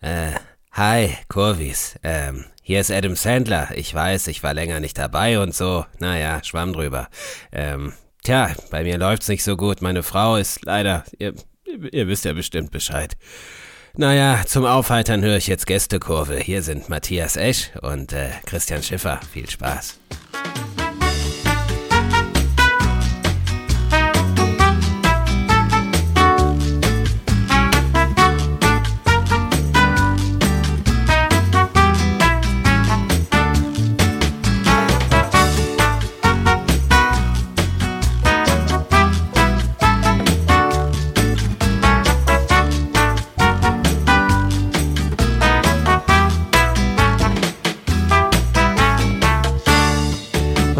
Äh, hi, Kurvis. Ähm, hier ist Adam Sandler. Ich weiß, ich war länger nicht dabei und so. Naja, schwamm drüber. Ähm, tja, bei mir läuft's nicht so gut. Meine Frau ist leider, ihr, ihr wisst ja bestimmt Bescheid. Naja, zum Aufheitern höre ich jetzt Gästekurve. Hier sind Matthias Esch und äh, Christian Schiffer. Viel Spaß.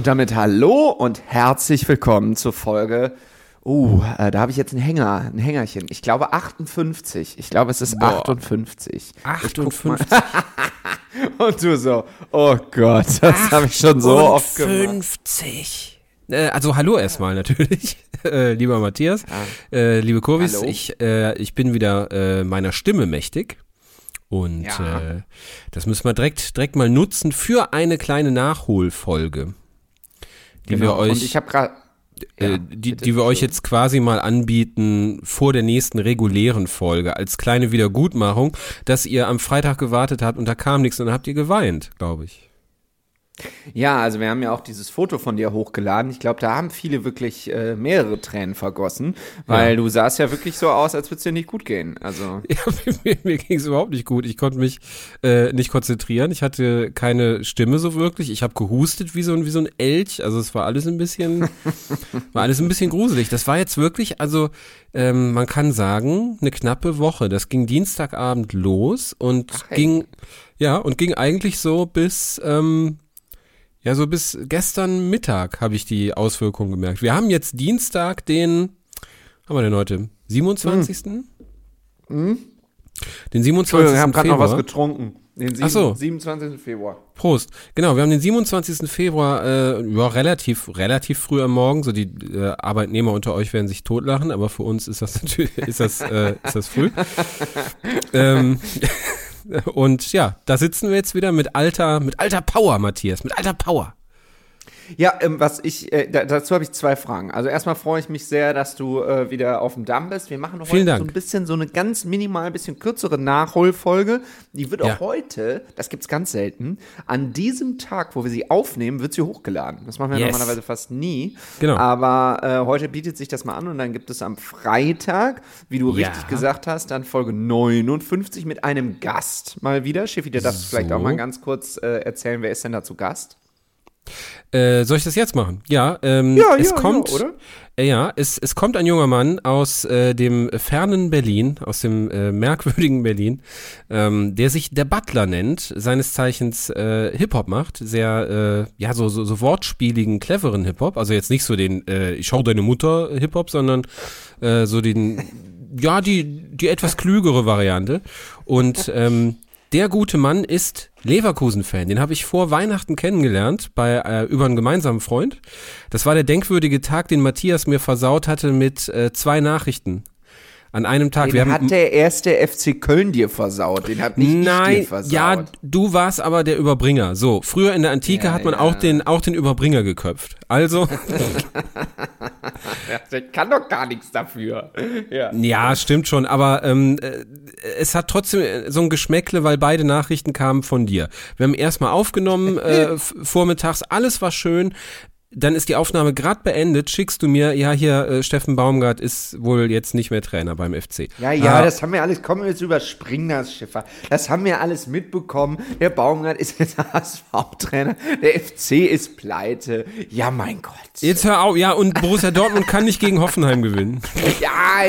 Damit hallo und herzlich willkommen zur Folge. Uh, äh, da habe ich jetzt einen Hänger, ein Hängerchen. Ich glaube 58. Ich glaube, es ist Boah. 58. Ich guck 58. mal. Und du so, oh Gott, das habe ich schon so oft gemacht. 50. Äh, also hallo erstmal natürlich, äh, lieber Matthias, äh, liebe Kurvis, Hallo. ich, ich bin wieder meiner Stimme mächtig und Ja. äh, das müssen wir direkt, direkt mal nutzen für eine kleine Nachholfolge, die wir Genau. Und euch, ich habe gerade. äh, die, die wir euch jetzt quasi mal anbieten vor der nächsten regulären Folge als kleine Wiedergutmachung, dass ihr am Freitag gewartet habt und da kam nichts und dann habt ihr geweint, glaube ich. Ja, also wir haben ja auch dieses Foto von dir hochgeladen. Ich glaube, da haben viele wirklich äh, mehrere Tränen vergossen, weil Ja. du sahst ja wirklich so aus, als würde es dir nicht gut gehen. Also. Ja, mir, mir ging es überhaupt nicht gut. Ich konnte mich äh, nicht konzentrieren. Ich hatte keine Stimme so wirklich. Ich habe gehustet wie so, ein wie so ein Elch. Also es war alles ein bisschen, war alles ein bisschen gruselig. Das war jetzt wirklich, also ähm, man kann sagen, eine knappe Woche. Das ging Dienstagabend los und Ach, ging, ja, und ging eigentlich so bis, ähm, ja, so bis gestern Mittag habe ich die Auswirkungen gemerkt. Wir haben jetzt Dienstag, den, haben wir denn heute? 27. Den 27. Entschuldigung, ich habe gerade noch was getrunken. Den Ach so. 27. Februar. Prost. Genau, wir haben den 27. Februar, äh, ja, relativ, relativ früh am Morgen. So die äh, Arbeitnehmer unter euch werden sich totlachen, aber für uns ist das natürlich, ist das, äh, ist das früh. ähm, und ja, da sitzen wir jetzt wieder mit alter, mit alter Power, Matthias, mit alter Power. Ja, ähm, was ich, äh, da, dazu habe ich zwei Fragen. Also erstmal freue ich mich sehr, dass du äh, wieder auf dem Damm bist. Wir machen heute so ein bisschen so eine ganz minimal, bisschen kürzere Nachholfolge. Die wird Ja. auch heute, das gibt's ganz selten, an diesem Tag, wo wir sie aufnehmen, wird sie hochgeladen. Das machen wir Yes. normalerweise fast nie. Genau. Aber äh, heute bietet sich das mal an und dann gibt es am Freitag, wie du Ja. richtig gesagt hast, dann Folge 59 mit einem Gast mal wieder. Schiffi, der darf vielleicht auch mal ganz kurz äh, erzählen, wer ist denn da zu Gast? Äh, soll ich das jetzt machen? Ja, ähm, Ja, es ja, kommt, ja, oder? Äh, ja, es, es kommt ein junger Mann aus äh, dem fernen Berlin, aus dem äh, merkwürdigen Berlin, ähm, der sich der Butler nennt, seines Zeichens äh, Hip-Hop macht, sehr, äh, ja, so, so, so wortspieligen, cleveren Hip-Hop, also jetzt nicht so den äh, Ich schau deine Mutter Hip-Hop, sondern äh, so den, ja, die, die etwas klügere Variante und ähm, der gute Mann ist Leverkusen-Fan. Den habe ich vor Weihnachten kennengelernt bei äh, über einen gemeinsamen Freund. Das war der denkwürdige Tag, den Matthias mir versaut hatte mit äh, zwei Nachrichten. An einem Tag. Den hat der erste FC Köln dir versaut. Den hat nicht ich Nein, dir versaut. ja, du warst aber der Überbringer. So, früher in der Antike Ja, hat man ja. auch den auch den Überbringer geköpft. Also, der kann doch gar nichts dafür. Ja. ja, stimmt schon, aber ähm, äh, es hat trotzdem äh, so ein Geschmäckle, weil beide Nachrichten kamen von dir. Wir haben erstmal aufgenommen äh, vormittags, alles war schön. Dann ist die Aufnahme gerade beendet, schickst du mir, ja, hier, äh, Steffen Baumgart ist wohl jetzt nicht mehr Trainer beim FC. Ja, ja, Ah, das haben wir alles, kommen wir jetzt überspringen das Schiffer. Das haben wir alles mitbekommen. Der Baumgart ist jetzt HSV-Trainer. Der FC ist pleite. Ja, mein Gott. Jetzt hör auf, ja, und Borussia Dortmund kann nicht gegen Hoffenheim gewinnen. Ja,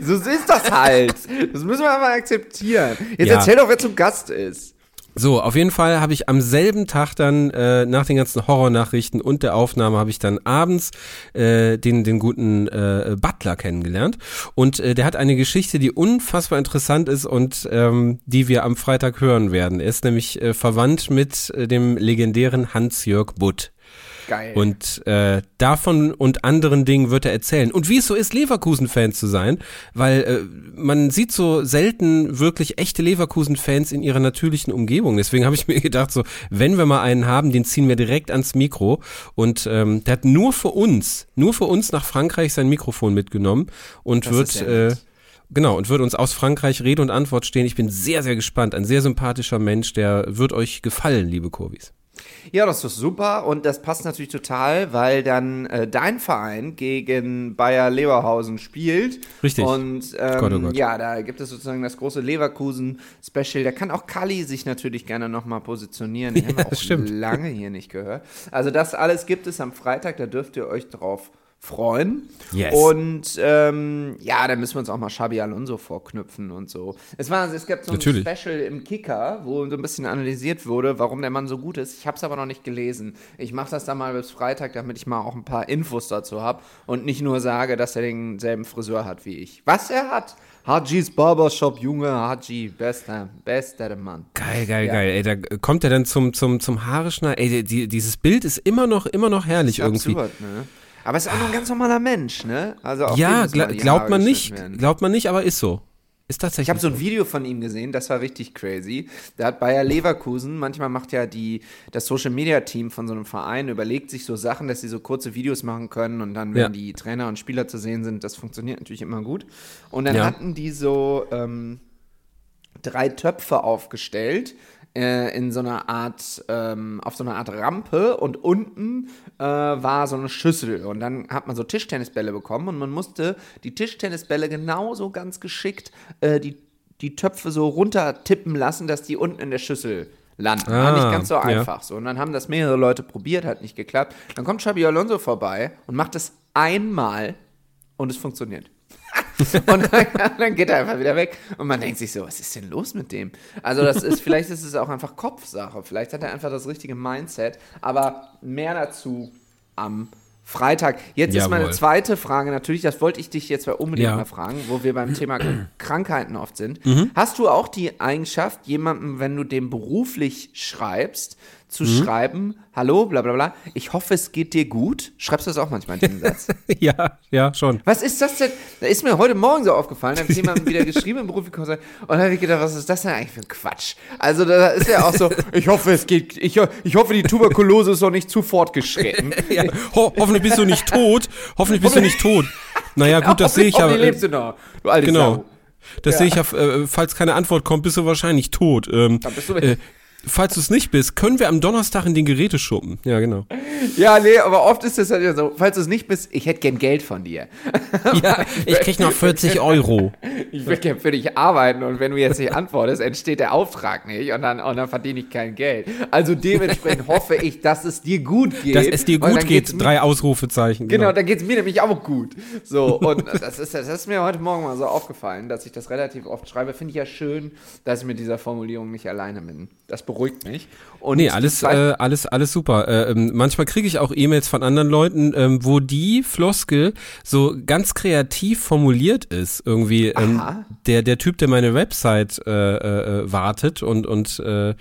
so ist das halt. Das müssen wir aber akzeptieren. Jetzt Ja. erzähl doch, wer zum Gast ist. So, auf jeden Fall habe ich am selben Tag dann äh, nach den ganzen Horrornachrichten und der Aufnahme habe ich dann abends äh, den den guten äh, Butler kennengelernt und äh, der hat eine Geschichte, die unfassbar interessant ist und ähm, die wir am Freitag hören werden. Er ist nämlich äh, verwandt mit äh, dem legendären Hans-Jörg Butt. Geil. Und äh, davon und anderen Dingen wird er erzählen. Und wie es so ist, Leverkusen-Fan zu sein, weil äh, man sieht so selten wirklich echte Leverkusen-Fans in ihrer natürlichen Umgebung. Deswegen habe ich mir gedacht, so, wenn wir mal einen haben, den ziehen wir direkt ans Mikro. Und ähm, der hat nur für uns, nur für uns nach Frankreich sein Mikrofon mitgenommen und Das wird äh. Genau, und wird uns aus Frankreich Rede und Antwort stehen. Ich bin sehr, sehr gespannt. Ein sehr sympathischer Mensch, der wird euch gefallen, liebe Kurvis. Ja, das ist super und das passt natürlich total, weil dann äh, dein Verein gegen Bayer Leverhausen spielt. Richtig. Und ähm, Gott, oh Gott. ja, da gibt es sozusagen das große Leverkusen-Special. Da kann auch Kali sich natürlich gerne nochmal positionieren. Den haben wir Ja, auch das stimmt. lange hier nicht gehört. Also das alles gibt es am Freitag, da dürft ihr euch drauf freuen. Yes. Und ähm, ja, da müssen wir uns auch mal Xabi Alonso vorknüpfen und so. Es, war, es gab so ein Natürlich. Special im Kicker, wo so ein bisschen analysiert wurde, warum der Mann so gut ist. Ich habe es aber noch nicht gelesen. Ich mache das dann mal bis Freitag, damit ich mal auch ein paar Infos dazu habe und nicht nur sage, dass er denselben Friseur hat wie ich. Was er hat? Hajis Barbershop, Junge, Haji, bester, bester Mann. Geil, geil, Ja. geil. Ey, da kommt er dann zum, zum, zum Haare schneiden. Ey, die, dieses Bild ist immer noch, immer noch herrlich irgendwie. Absurd, ne? Aber es ist auch nur ein ganz normaler Mensch, ne? Also Ja, gla glaubt man nicht, werden. glaubt man nicht, aber ist so. Ist tatsächlich. Ich habe so ein Video von ihm gesehen, das war richtig crazy. Da hat Bayer Leverkusen, manchmal macht ja die, das Social Media Team von so einem Verein, überlegt sich so Sachen, dass sie so kurze Videos machen können und dann, wenn Ja. die Trainer und Spieler zu sehen sind, das funktioniert natürlich immer gut. Und dann Ja. hatten die so ähm, drei Töpfe aufgestellt äh, in so einer Art, ähm, auf so einer Art Rampe und unten äh, war so eine Schüssel und dann hat man so Tischtennisbälle bekommen und man musste die Tischtennisbälle genauso ganz geschickt äh, die, die Töpfe so runtertippen lassen, dass die unten in der Schüssel landen. War Ah, nicht ganz so ja. einfach. So. Und dann haben das mehrere Leute probiert, hat nicht geklappt. Dann kommt Xabi Alonso vorbei und macht es einmal und es funktioniert. und dann, dann geht er einfach wieder weg und man denkt sich so, was ist denn los mit dem? Also das ist, vielleicht ist es auch einfach Kopfsache, vielleicht hat er einfach das richtige Mindset, aber mehr dazu am Freitag. Jetzt ist meine Jawohl. zweite Frage natürlich, das wollte ich dich jetzt unbedingt Ja. mal fragen, wo wir beim Thema Krankheiten oft sind. Mhm. Hast du auch die Eigenschaft, jemandem, wenn du dem beruflich schreibst, zu Mhm. schreiben, hallo, bla bla bla, ich hoffe, es geht dir gut? Schreibst du das auch manchmal in diesen Satz? ja, ja, schon. Was ist das denn? Da ist mir heute Morgen so aufgefallen, da habe ich jemandem wieder geschrieben im Beruf und da habe ich gedacht, was ist das denn eigentlich für ein Quatsch? Also da ist ja auch so, ich hoffe, es geht, ich, ich hoffe, die Tuberkulose ist noch nicht zu fortgeschritten. Ja, ho hoffentlich bist du nicht tot. Hoffentlich bist du nicht tot. Naja, gut, das sehe ich ja. Äh, lebst du noch, du alte Genau. Sau. Das sehe ich ja, äh, falls keine Antwort kommt, bist du wahrscheinlich tot. Ähm, Dann bist du äh, falls du es nicht bist, können wir am Donnerstag in den Geräteschuppen. Ja, genau. Ja, nee, aber oft ist es halt ja so, falls du es nicht bist, ich hätte gern Geld von dir. Ja, ich krieg noch 40 Euro. Ich würde gern für dich arbeiten und wenn du jetzt nicht antwortest, entsteht der Auftrag nicht und dann, und dann verdiene ich kein Geld. Also dementsprechend hoffe ich, dass es dir gut geht. Dass es dir gut geht. Drei Ausrufezeichen. Genau, dann geht es mir nämlich auch gut. So, und das ist, das ist mir heute Morgen mal so aufgefallen, dass ich das relativ oft schreibe. Finde ich ja schön, dass ich mit dieser Formulierung nicht alleine bin. Das beruhigt mich. Und Nee, alles, äh, alles, alles super. Äh, ähm, manchmal kriege ich auch E-Mails von anderen Leuten, ähm, wo die Floskel so ganz kreativ formuliert ist. Irgendwie ähm, der, der Typ, der meine Website äh, äh, äh, wartet und, und äh,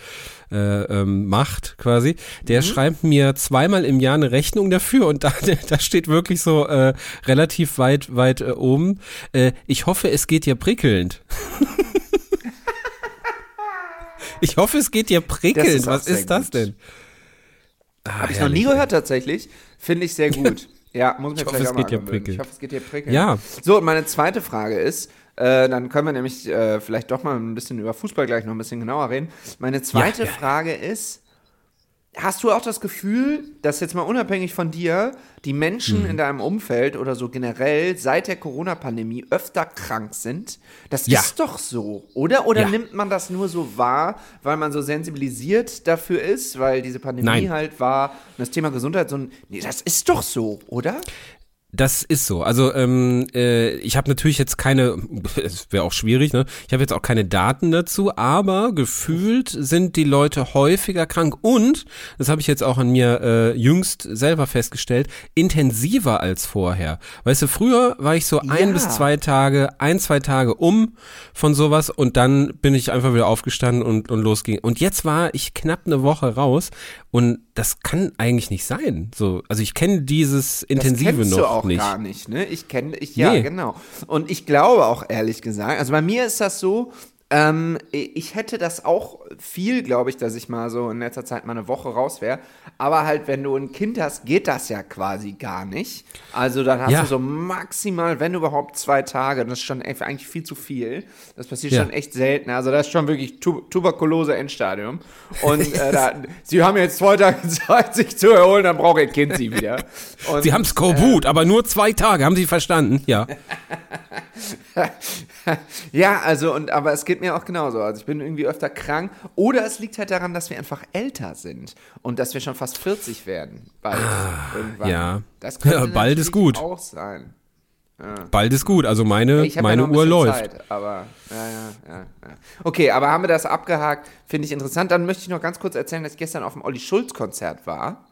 äh, ähm, macht quasi, der schreibt mir zweimal im Jahr eine Rechnung dafür und da, da steht wirklich so äh, relativ weit, weit äh, oben. Äh, ich hoffe, es geht dir prickelnd. ich hoffe, es geht dir prickelnd. Das ist Was ist das gut. denn? Ah, Habe ich noch nie gehört tatsächlich. Finde ich sehr gut. Ja, muss mir Ich hoffe, vielleicht es auch mal. Ich hoffe, es geht dir prickelnd. Ja. So, und meine zweite Frage ist, äh, dann können wir nämlich äh, vielleicht doch mal ein bisschen über Fußball gleich noch ein bisschen genauer reden. Meine zweite Ja, ja. Frage ist, hast du auch das Gefühl, dass jetzt mal unabhängig von dir, die Menschen Mhm. in deinem Umfeld oder so generell seit der Corona-Pandemie öfter krank sind? Das Ja. ist doch so, oder? Oder Ja. nimmt man das nur so wahr, weil man so sensibilisiert dafür ist, weil diese Pandemie Nein. halt war und das Thema Gesundheit so ein, nee, das ist doch so, oder? Das ist so. Also ähm, äh, ich habe natürlich jetzt keine, es wäre auch schwierig, ne? Ich habe jetzt auch keine Daten dazu, aber gefühlt sind die Leute häufiger krank und, das habe ich jetzt auch an mir äh, jüngst selber festgestellt, intensiver als vorher. Weißt du, früher war ich so ein Ja. bis zwei Tage, ein, zwei Tage um von sowas und dann bin ich einfach wieder aufgestanden und, und losging. Und jetzt war ich knapp eine Woche raus und das kann eigentlich nicht sein. So, also ich kenne dieses Intensive das noch du auch nicht. gar nicht, ne? Ich kenne, ich, ja, Nee. genau. Und ich glaube auch ehrlich gesagt, also bei mir ist das so, ähm, ich hätte das auch viel, glaube ich, dass ich mal so in letzter Zeit mal eine Woche raus wäre. Aber halt, wenn du ein Kind hast, geht das ja quasi gar nicht. Also dann hast Ja. du so maximal, wenn überhaupt, zwei Tage. Das ist schon echt- eigentlich viel zu viel. Das passiert Ja. schon echt selten. Also das ist schon wirklich tu Tuberkulose Endstadium. Und äh, da, sie haben jetzt zwei Tage Zeit, sich zu erholen, dann braucht ihr Kind sie wieder. Und, Sie haben Skorbut, aber nur zwei Tage, haben Sie verstanden? Ja. Ja, also und aber es geht mir auch genauso. Also ich bin irgendwie öfter krank. Oder es liegt halt daran, dass wir einfach älter sind und dass wir schon fast 40 werden. Bald. irgendwann. Ah, ja. Das könnte Ja, bald ist gut. auch sein. Bald ist gut, also meine, ja meine ein Uhr läuft. Zeit, aber ja, ja, ja, ja. Okay, aber haben wir das abgehakt? Finde ich interessant. Dann möchte ich noch ganz kurz erzählen, dass ich gestern auf dem Olli Schulz Konzert war.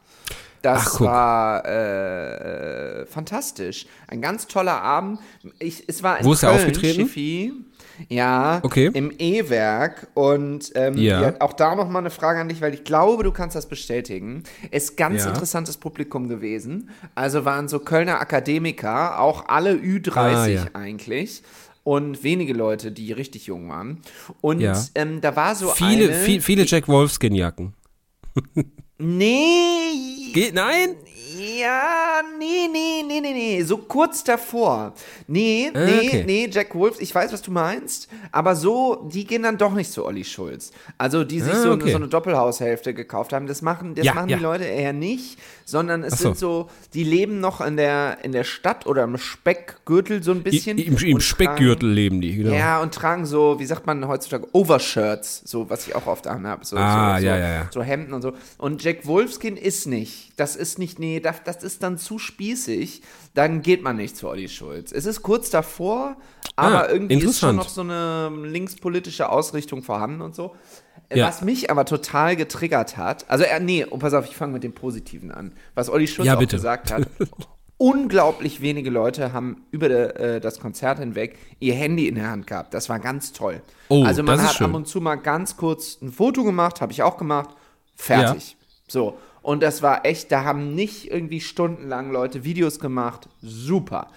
Das Ach, war äh, fantastisch. Ein ganz toller Abend. Ich, es war in Wo ist er Köln, aufgetreten? Schiffi. Ja, Okay. im E-Werk. Und ähm, Ja. ja, auch da nochmal eine Frage an dich, weil ich glaube, du kannst das bestätigen. Ist ganz Ja. interessantes Publikum gewesen. Also waren so Kölner Akademiker, auch alle Ü30 Ah, eigentlich. Und wenige Leute, die richtig jung waren. Und Ja. ähm, da war so Viele, eine... viel, viele Jack Wolfskin-Jacken. Nee, Geht, nein? Ja, nee, nee, nee, nee, nee. So kurz davor. Nee, Ah, nee, okay. nee, Jack Wolf, ich weiß, was du meinst, aber so, die gehen dann doch nicht zu Olli Schulz. Also, die sich Ah, so, okay. eine, so eine Doppelhaushälfte gekauft haben, das machen, das Ja, machen ja. die Leute eher nicht, sondern es so. sind so, die leben noch in der, in der Stadt oder im Speckgürtel so ein bisschen. I, Im, im Speckgürtel leben die, genau. Tragen, ja, und tragen so, wie sagt man heutzutage, Overshirts, so, was ich auch oft anhabe. So, Ah, so, ja, ja, ja. so Hemden und so. Und Jack Wolfskin ist nicht. Das ist nicht, nee, das, das ist dann zu spießig. Dann geht man nicht zu Olli Schulz. Es ist kurz davor, aber Ah, irgendwie ist schon noch so eine linkspolitische Ausrichtung vorhanden und so. Ja. Was mich aber total getriggert hat, also äh, nee, oh, pass auf, ich fange mit dem Positiven an. Was Olli Schulz Ja, auch bitte. gesagt hat. Unglaublich wenige Leute haben über äh, das Konzert hinweg ihr Handy in der Hand gehabt. Das war ganz toll. Oh, also man hat ab und zu mal ganz kurz ein Foto gemacht, habe ich auch gemacht. Fertig. So. Und das war echt, da haben nicht irgendwie stundenlang Leute Videos gemacht. Super.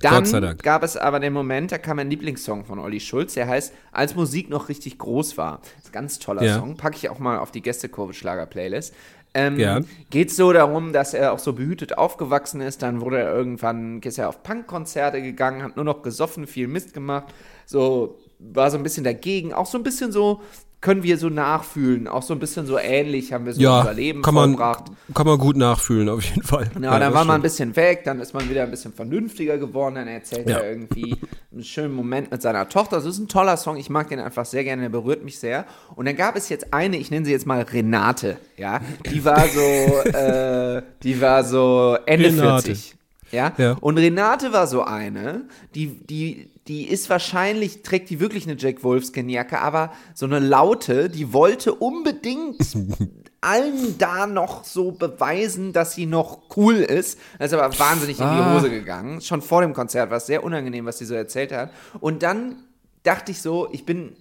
Dann Gott sei Dank. gab es aber den Moment, da kam ein Lieblingssong von Olli Schulz, der heißt Als Musik noch richtig groß war. Das ist ein ganz toller Ja. Song. Packe ich auch mal auf die Gästekurve Schlager Playlist. Ähm, Ja. Geht so darum, dass er auch so behütet aufgewachsen ist. Dann wurde er irgendwann, ist er auf Punkkonzerte gegangen, hat nur noch gesoffen, viel Mist gemacht. So, war so ein bisschen dagegen. Auch so ein bisschen so, können wir so nachfühlen. Auch so ein bisschen so ähnlich haben wir so Ja, unser Leben kann man, vollbracht. kann man gut nachfühlen, auf jeden Fall. Ja, dann war man ein stimmt. bisschen weg, dann ist man wieder ein bisschen vernünftiger geworden, dann erzählt Ja. er irgendwie einen schönen Moment mit seiner Tochter. Das ist ein toller Song, ich mag den einfach sehr gerne, der berührt mich sehr. Und dann gab es jetzt eine, ich nenne sie jetzt mal Renate, ja, die war so, äh, die war so Ende Renate. 40. Ja? Ja. Und Renate war so eine, die, die, die ist wahrscheinlich, trägt die wirklich eine Jack Wolfskin-Jacke, aber so eine laute, die wollte unbedingt allen da noch so beweisen, dass sie noch cool ist. Das ist aber wahnsinnig in die Ah. Hose gegangen. Schon vor dem Konzert war es sehr unangenehm, was sie so erzählt hat. Und dann dachte ich so, ich bin,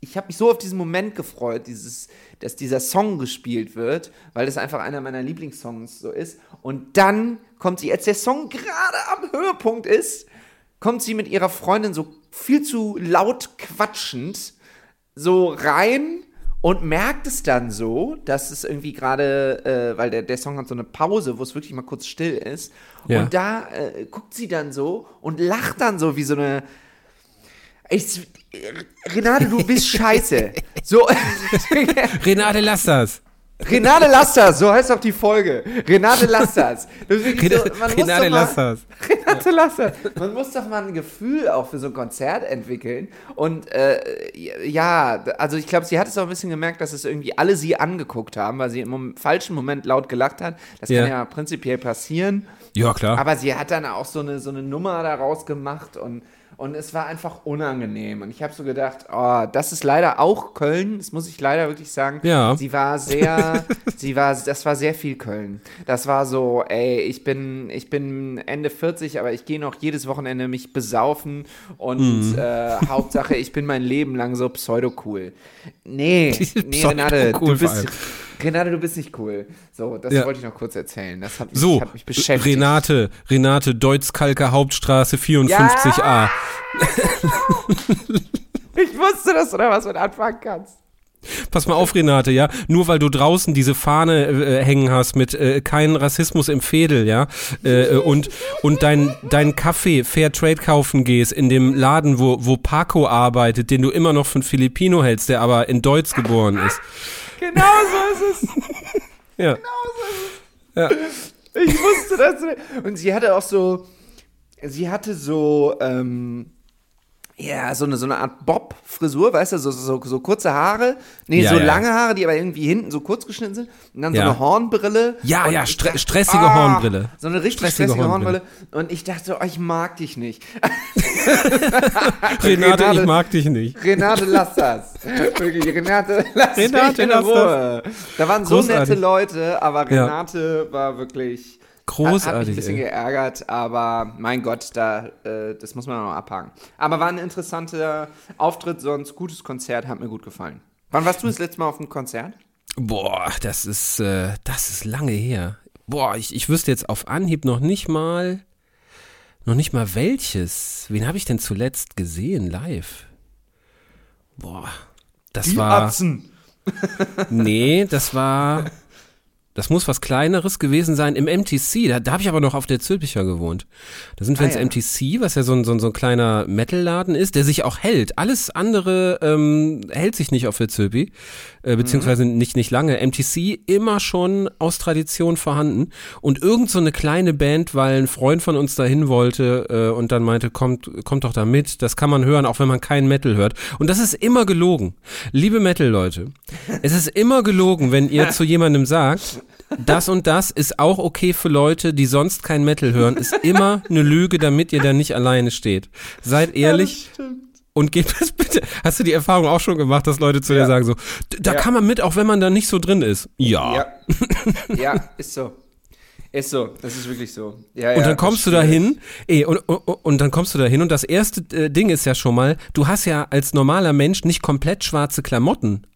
ich habe mich so auf diesen Moment gefreut, dieses, dass dieser Song gespielt wird, weil das einfach einer meiner Lieblingssongs so ist. Und dann kommt sie, als der Song gerade am Höhepunkt ist, kommt sie mit ihrer Freundin so viel zu laut quatschend so rein und merkt es dann so, dass es irgendwie gerade, äh, weil der, der Song hat so eine Pause, wo es wirklich mal kurz still ist. Ja. Und da äh, guckt sie dann so und lacht dann so wie so eine. Ich, Renate, du bist scheiße. So. Renate, lass das. Renate Lasters, so heißt auch die Folge. Renate ist wirklich so, man muss Renate doch mal-. Renate. Man muss doch mal ein Gefühl auch für so ein Konzert entwickeln. Und äh, ja, also ich glaube, sie hat es auch ein bisschen gemerkt, dass es irgendwie alle sie angeguckt haben, weil sie im falschen Moment laut gelacht hat. Das Ja. kann ja prinzipiell passieren. Ja, klar. Aber sie hat dann auch so eine, so eine Nummer daraus gemacht und, und es war einfach unangenehm. Und ich habe so gedacht, oh, das ist leider auch Köln, das muss ich leider wirklich sagen. Ja. Sie war sehr, sie war, das war sehr viel Köln. Das war so, ey, ich bin, ich bin Ende 40, aber ich gehe noch jedes Wochenende mich besaufen und Mhm. äh, Hauptsache, ich bin mein Leben lang so pseudo-cool. Nee, nee, Renate, du bist. Renate, du bist nicht cool. So, das Ja. wollte ich noch kurz erzählen. Das hat mich, So, hat mich beschäftigt. Renate, Renate, Deutzkalker Hauptstraße 54a. Ich wusste, dass du da was mit anfangen kannst. Pass mal auf, Renate, ja. Nur weil du draußen diese Fahne äh, hängen hast mit äh, kein Rassismus im Fädel, ja, äh, äh, und und dein dein Kaffee Fair Trade kaufen gehst in dem Laden, wo wo Paco arbeitet, den du immer noch von Filipino hältst, der aber in Deutsch geboren ist. Genau so ist es. Ja. ja. Ich wusste das. Und sie hatte auch so, sie hatte so, ähm, ja, so eine, so eine Art Bob-Frisur, weißt du, so, so, so kurze Haare. Nee, Ja, so ja. lange Haare, die aber irgendwie hinten so kurz geschnitten sind. Und dann Ja. so eine Hornbrille. Ja, ja, ich stre dachte, stressige ah, Hornbrille. So eine richtig Stressige stressige, Hornbrille. Hornbrille. Und ich dachte, oh, ich mag dich nicht. Renate, ich Renate- mag dich nicht. Renate, lass das. Wirklich, Renate, lass Renate, mich in lass Ruhe. Da waren so Großartig. nette Leute, aber. Renate war wirklich... Hat, hat mich Großartig. ein bisschen geärgert, aber mein Gott, da, äh, das muss man noch abhaken. Aber war ein interessanter Auftritt, sonst gutes Konzert, hat mir gut gefallen. Wann warst du das letzte Mal auf einem Konzert? Boah, das ist, äh, das ist lange her. Boah, ich, ich wüsste jetzt auf Anhieb noch nicht mal, noch nicht mal welches. Wen habe ich denn zuletzt gesehen live? Boah, das war, Atzen. nee, das war, das muss was Kleineres gewesen sein im MTC. Da, da habe ich aber noch auf der Zülpicher gewohnt. Da sind wir Ah, ins ja. MTC, was ja so ein, so ein, so ein kleiner Metalladen ist, der sich auch hält. Alles andere ähm, hält sich nicht auf der Zülpi, äh, beziehungsweise nicht, nicht lange. MTC immer schon aus Tradition vorhanden. Und irgend so eine kleine Band, weil ein Freund von uns dahin wollte äh, und dann meinte, kommt, kommt doch da mit. Das kann man hören, auch wenn man keinen Metal hört. Und das ist immer gelogen. Liebe Metal-Leute, es ist immer gelogen, wenn ihr zu jemandem sagt, das und das ist auch okay für Leute, die sonst kein Metal hören, ist immer eine Lüge, damit ihr da nicht alleine steht. Seid ehrlich und gebt es bitte. Hast du die Erfahrung auch schon gemacht, dass Leute zu dir Ja. sagen so, "D- da Ja. kann man mit, auch wenn man da nicht so drin ist? Ja. Ja. ja, ist so. Ist so, das ist wirklich so. Ja, Und ja, dann kommst du das da hin, und, und, und dann kommst du da hin und das erste äh, Ding ist ja schon mal, du hast ja als normaler Mensch nicht komplett schwarze Klamotten.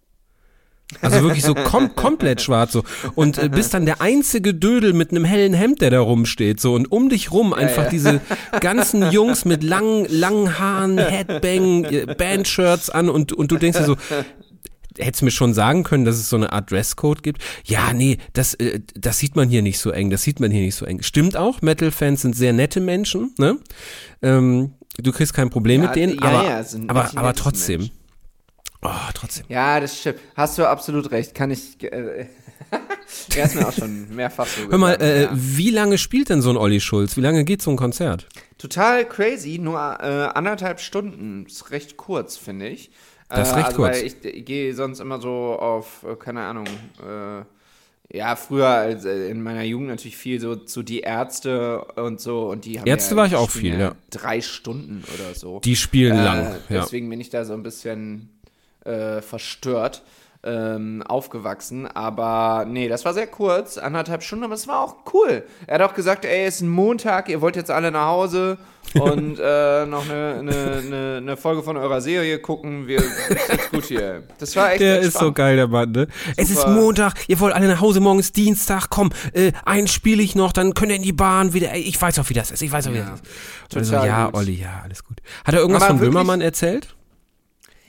Also wirklich so kom komplett schwarz so. Und äh, bist dann der einzige Dödel mit einem hellen Hemd, der da rumsteht. So. Und um dich rum einfach diese ganzen Jungs mit langen, langen Haaren, Headbang, äh, Bandshirts an und, und du denkst dir so, hättest mir schon sagen können, dass es so eine Art Dresscode gibt. Ja, nee, das, äh, das sieht man hier nicht so eng, das sieht man hier nicht so eng. Stimmt auch, Metal-Fans sind sehr nette Menschen, ne? Ähm, du kriegst kein Problem Ja, mit denen, ja, aber, ja, sind aber, aber trotzdem. Mensch. Oh, trotzdem. Ja, das stimmt. Hast du absolut recht. Kann ich. Äh, ja, ist mir auch schon mehrfach so Hör mal, äh, ja. wie lange spielt denn so ein Olli Schulz? Wie lange geht so ein Konzert? Total crazy, nur äh, anderthalb Stunden. Ist recht kurz, finde ich. Das ist äh, recht also, kurz. Weil ich, ich gehe sonst immer so auf, äh, keine Ahnung, äh, ja, früher als, in meiner Jugend natürlich viel so zu die Ärzte und so. Und die haben Ärzte ja, war ich auch viel, ja. Drei Stunden oder so. Die spielen lang. Deswegen bin ich da so ein bisschen äh, verstört ähm, aufgewachsen. Aber nee, das war sehr kurz, anderthalb Stunden, aber es war auch cool. Er hat auch gesagt, ey, es ist ein Montag, ihr wollt jetzt alle nach Hause und äh, noch eine, eine, eine, eine Folge von eurer Serie gucken. Wir jetzt gut hier. Das war echt Der ist so geil, der Mann, ne? Es ist Super. Montag, ihr wollt alle nach Hause, morgen ist Dienstag, komm, äh, einen spiele ich noch, dann könnt ihr in die Bahn wieder, ey, ich weiß auch, wie das ist, ich weiß auch, wie das ist. Und so, total ja, gut. Olli, ja, alles gut. Hat er irgendwas Aber von wirklich- Böhmermann erzählt?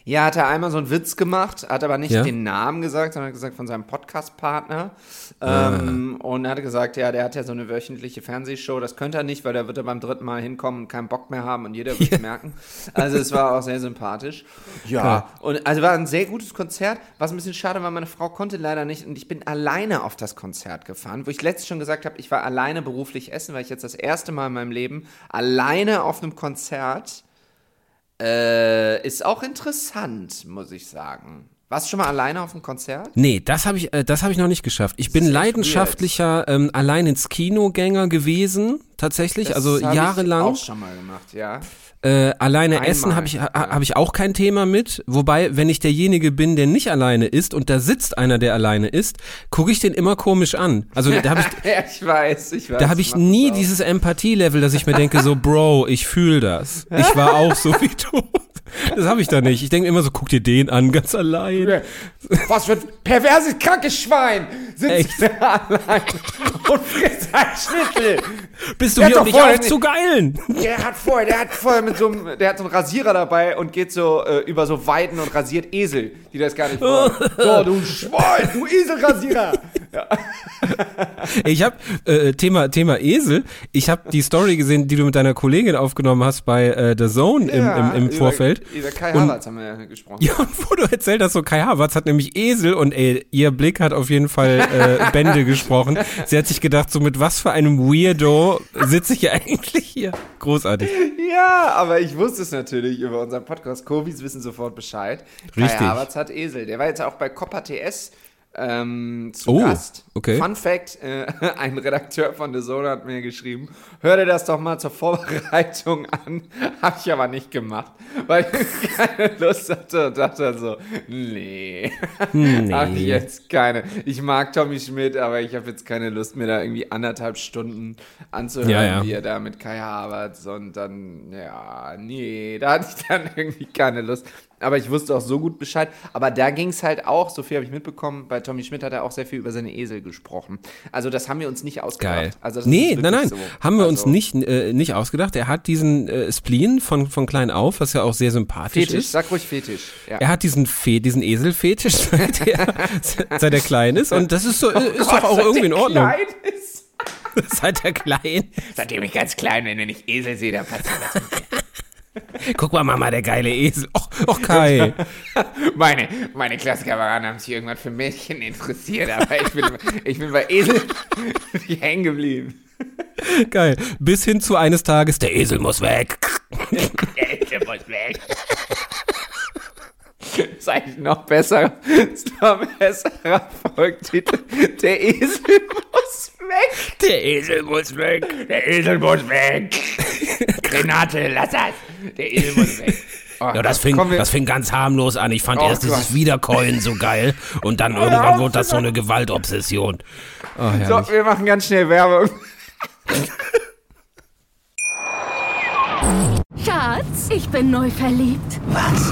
Ja, hat er einmal so einen Witz gemacht, hat aber nicht Ja? den Namen gesagt, sondern hat gesagt von seinem Podcast-Partner. Ähm, und hat gesagt, ja, der hat ja so eine wöchentliche Fernsehshow, das könnte er nicht, weil da wird er beim dritten Mal hinkommen und keinen Bock mehr haben und jeder wird merken. Also es war auch sehr sympathisch. Ja, und also war ein sehr gutes Konzert. Was ein bisschen schade war, meine Frau konnte leider nicht und ich bin alleine auf das Konzert gefahren, wo ich letztens schon gesagt habe, ich war alleine beruflich essen, weil ich jetzt das erste Mal in meinem Leben alleine auf einem Konzert äh, ist auch interessant, muss ich sagen. Warst du schon mal alleine auf einem Konzert? Nee, das habe ich, äh, das habe ich noch nicht geschafft. Ich bin leidenschaftlicher ähm, allein ins Kinogänger gewesen, tatsächlich, also Das hab Ich jahrelang. auch schon mal gemacht, ja. Äh, alleine Einmal, essen habe ich, ha, ja. hab ich auch kein Thema mit. Wobei, wenn ich derjenige bin, der nicht alleine ist und da sitzt einer, der alleine ist, gucke ich den immer komisch an. Also da habe ich, ja, ich weiß, ich weiß. da habe ich nie dieses Empathie-Level, dass ich mir denke, so, Bro, ich fühle das. Ich war auch so wie du. Das habe ich da nicht. Ich denke immer so, guck dir den an, ganz allein. Was für ein perverses, krankes Schwein sitzt da allein und frisst ein Schnitzel. Bist du Der hier, um dich nicht- aufzugeilen? Der hat vorher, der hat vorher mit so einem, der hat so einen Rasierer dabei und geht so äh, über so Weiden und rasiert Esel, die das gar nicht wollen. so, du Schwein, du Eselrasierer. Ich habe äh, Thema Thema Esel. Ich habe die Story gesehen, die du mit deiner Kollegin aufgenommen hast bei äh, The Zone im, im, im über- Vorfeld. Über Kai Und- Havertz haben wir ja gesprochen. Ja, und wo du erzählt hast, so Kai Havertz hat nämlich Esel und ey, ihr Blick hat auf jeden Fall äh, Bände gesprochen. Sie hat sich gedacht, so mit was für einem Weirdo sitze ich hier eigentlich hier. Großartig. Ja, aber ich wusste es natürlich über unseren Podcast. Kovis wissen sofort Bescheid. Richtig. Kai Havertz hat Esel. Der war jetzt auch bei Coppa TS ähm, zu Oh, Gast. Okay. Fun Fact, äh, ein Redakteur von The Zone hat mir geschrieben, hör dir das doch mal zur Vorbereitung an. Hab ich aber nicht gemacht, weil ich keine Lust hatte und dachte so, nee, hab ich jetzt keine. Ich mag Tommy Schmidt, aber ich habe jetzt keine Lust, mir da irgendwie anderthalb Stunden anzuhören, Ja, ja. wie er da mit Kai Havertz und dann, ja, nee, da hatte ich dann irgendwie keine Lust. Aber ich wusste auch so gut Bescheid. Aber da ging es halt auch, so viel habe ich mitbekommen, bei Tommy Schmidt hat er auch sehr viel über seine Esel gesprochen. Also das haben wir uns nicht ausgedacht. Geil. Also nee, ist nein, nein, so. haben wir uns Also, nicht, äh, nicht ausgedacht. Er hat diesen äh, Spleen von, von klein auf, was ja auch sehr sympathisch Fetisch, ist. sag ruhig Fetisch. Ja. Er hat diesen, Fe diesen Eselfetisch, seit er, seit er klein ist. Und das ist, so, ist doch auch Oh Gott, irgendwie in Ordnung. klein ist. Seit er klein Seitdem ich ganz klein bin, wenn ich Esel sehe, dann passiert das. Guck mal, Mama, der geile Esel. Och, och Kai. Meine, meine Klassenkameraden haben sich irgendwann für Mädchen interessiert, aber ich bin, ich bin bei Esel hängen geblieben. Geil. Bis hin zu eines Tages, der Esel muss weg. Der Esel muss weg. Ist eigentlich noch besser. Ist noch besserer Folgtitel. Der Esel muss weg. Der Esel muss weg. Der Esel muss weg. Renate, lass das. Der Esel muss weg. Oh, Ja, das fing, das fing ganz harmlos an. Ich fand Oh erst dieses Gott. Wiederkäuen so geil und dann irgendwann wurde das so eine Gewaltobsession. Oh, so, wir machen ganz schnell Werbung. Schatz, ich bin neu verliebt. Was?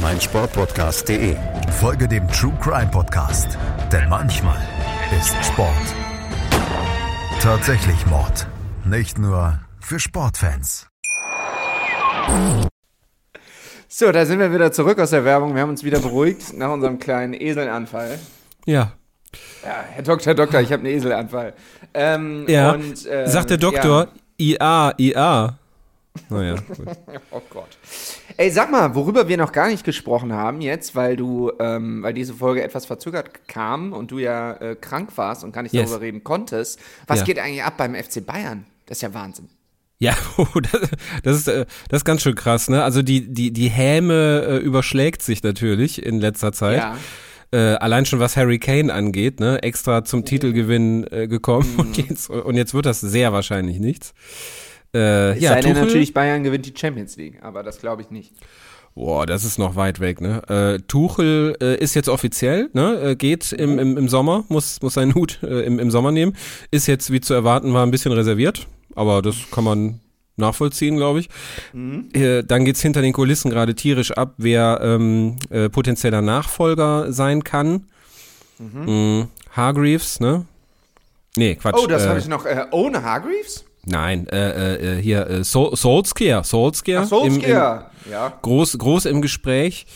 meinsportpodcast.de. Folge dem True Crime Podcast, denn manchmal ist Sport tatsächlich Mord. Nicht nur für Sportfans. So, da sind wir wieder zurück aus der Werbung. Wir haben uns wieder beruhigt nach unserem kleinen Eselanfall. Ja. Ja, Herr Doktor, Herr Doktor, ich habe einen Eselanfall. Ähm, Ja. Und, ähm, Sagt der Doktor, IA, IA. Naja, gut. Oh Gott. Ey, sag mal, worüber wir noch gar nicht gesprochen haben jetzt, weil du, ähm, weil diese Folge etwas verzögert kam und du ja äh, krank warst und gar nicht Yes. darüber reden konntest. Was Ja. geht eigentlich ab beim FC Bayern? Das ist ja Wahnsinn. Ja, oh, das, ist, äh, das ist ganz schön krass, ne? Also die, die, die Häme äh, überschlägt sich natürlich in letzter Zeit. Ja. Äh, allein schon was Harry Kane angeht, ne? Extra zum Titelgewinn äh, gekommen Mhm. und, jetzt, und jetzt wird das sehr wahrscheinlich nichts. Äh, Es ja, sei denn Tuchel, natürlich, Bayern gewinnt die Champions League, aber das glaube ich nicht. Boah, das ist noch weit weg, ne? Äh, Tuchel äh, ist jetzt offiziell, ne? Äh, geht im, im, im Sommer, muss, muss seinen Hut äh, im, im Sommer nehmen. Ist jetzt, wie zu erwarten war, ein bisschen reserviert, aber das kann man nachvollziehen, glaube ich. Äh, dann geht's hinter den Kulissen gerade tierisch ab, wer ähm, äh, potenzieller Nachfolger sein kann. Mhm. Hargreaves, ne? Nee, Quatsch. Oh, das habe ich noch. Ohne Hargreaves? Nein, äh, äh, hier, äh, Sol Solskjaer, Solskjaer. Ach, Solskjaer. ja. groß, groß im Gespräch.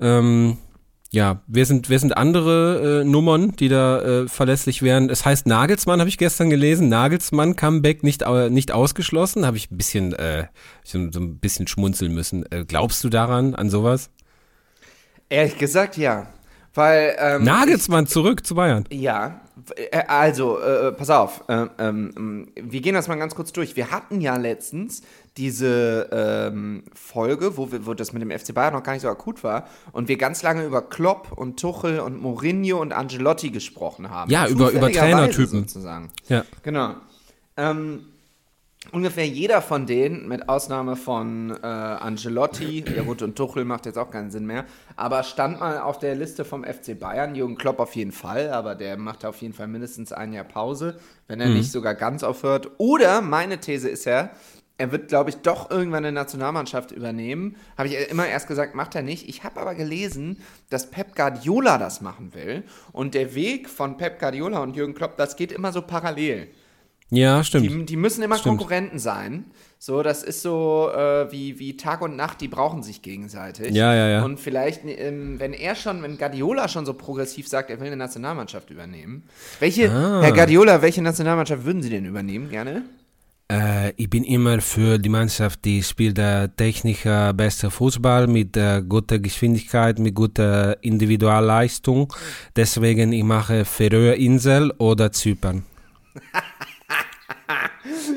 Ähm, ja, wer sind, wer sind andere äh, Nummern, die da äh, verlässlich wären? Es heißt Nagelsmann, habe ich gestern gelesen. Nagelsmann Comeback nicht, au- nicht ausgeschlossen. Habe ich ein bisschen, äh, so, so ein bisschen schmunzeln müssen. Äh, glaubst du daran, an sowas? Ehrlich gesagt, ja. Weil. Ähm, Nagelsmann zurück zu Bayern. Ja, äh, also, äh, pass auf, ähm, ähm, wir gehen das mal ganz kurz durch. Wir hatten ja letztens diese ähm, Folge, wo, wir, wo das mit dem FC Bayern noch gar nicht so akut war und wir ganz lange über Klopp und Tuchel und Mourinho und Angelotti gesprochen haben. Ja, über- über Trainertypen. Sozusagen. Ja. Genau. Ähm, ungefähr jeder von denen, mit Ausnahme von äh, Angelotti, ja gut, und Tuchel macht jetzt auch keinen Sinn mehr, aber stand mal auf der Liste vom FC Bayern, Jürgen Klopp auf jeden Fall, aber der macht auf jeden Fall mindestens ein Jahr Pause, wenn er nicht sogar ganz aufhört. Oder meine These ist ja, er wird, glaube ich, doch irgendwann eine Nationalmannschaft übernehmen. Habe ich immer erst gesagt, macht er nicht. Ich habe aber gelesen, dass Pep Guardiola das machen will. Und der Weg von Pep Guardiola und Jürgen Klopp, das geht immer so parallel. Ja, stimmt. Die, die müssen immer Stimmt. Konkurrenten sein. So, das ist so äh, wie, wie Tag und Nacht, die brauchen sich gegenseitig. Ja, ja, ja. Und vielleicht, ähm, wenn er schon, wenn Guardiola schon so progressiv sagt, er will eine Nationalmannschaft übernehmen. Welche, Ah. Herr Guardiola, welche Nationalmannschaft würden Sie denn übernehmen, gerne? Äh, ich bin immer für die Mannschaft, die spielt der technischer bester Fußball mit äh, guter Geschwindigkeit, mit guter Individualleistung. Deswegen ich mache Färöerinsel oder Zypern.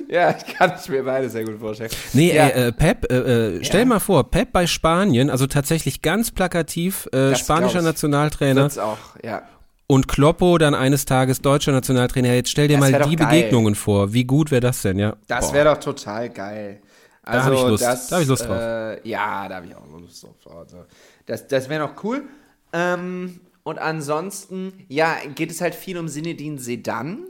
Ja, ich kann es mir beide sehr gut vorstellen. Nee, ja, äh, äh, Pep, äh, äh, stell mal vor, Pep bei Spanien, also tatsächlich ganz plakativ äh, spanischer. Nationaltrainer wird's auch, ja. und Kloppo dann eines Tages deutscher Nationaltrainer. Jetzt stell dir Das mal die. Begegnungen vor. Wie gut wäre das denn, ja? Das wäre doch total geil. Also, hab ich Lust. Das, Da hab ich Lust drauf. Äh, ja, da habe ich auch Lust drauf. Also, das das wäre noch cool. Ähm, und ansonsten, ja, geht es halt viel um Sinedin Sedan.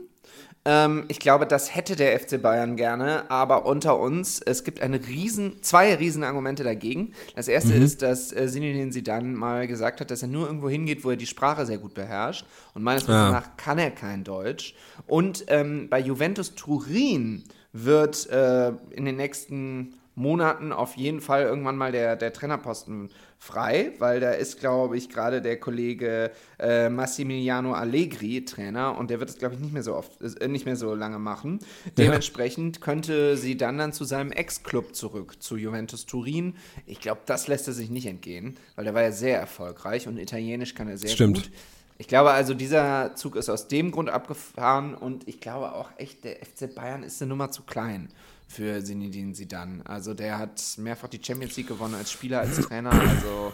Ähm, ich glaube, das hätte der FC Bayern gerne, aber unter uns, es gibt eine riesen, zwei riesen Argumente dagegen. Das erste Mhm. ist, dass äh, Zinedine Zidane mal gesagt hat, dass er nur irgendwo hingeht, wo er die Sprache sehr gut beherrscht. Und meines Wissens Ah. nach kann er kein Deutsch. Und ähm, bei Juventus Turin wird äh, in den nächsten Monaten auf jeden Fall irgendwann mal der, der Trainerposten frei, weil da ist, glaube ich, gerade der Kollege äh, Massimiliano Allegri Trainer und der wird es, glaube ich, nicht mehr so oft, äh, nicht mehr so lange machen. Dementsprechend könnte sie dann dann zu seinem Ex-Club zurück, zu Juventus Turin. Ich glaube, das lässt er sich nicht entgehen, weil der war ja sehr erfolgreich und Italienisch kann er sehr Stimmt. gut. Ich glaube also, dieser Zug ist aus dem Grund abgefahren und ich glaube auch echt, der FC Bayern ist eine Nummer zu klein für Zinedine Zidane. Also der hat mehrfach die Champions League gewonnen als Spieler, als Trainer. Also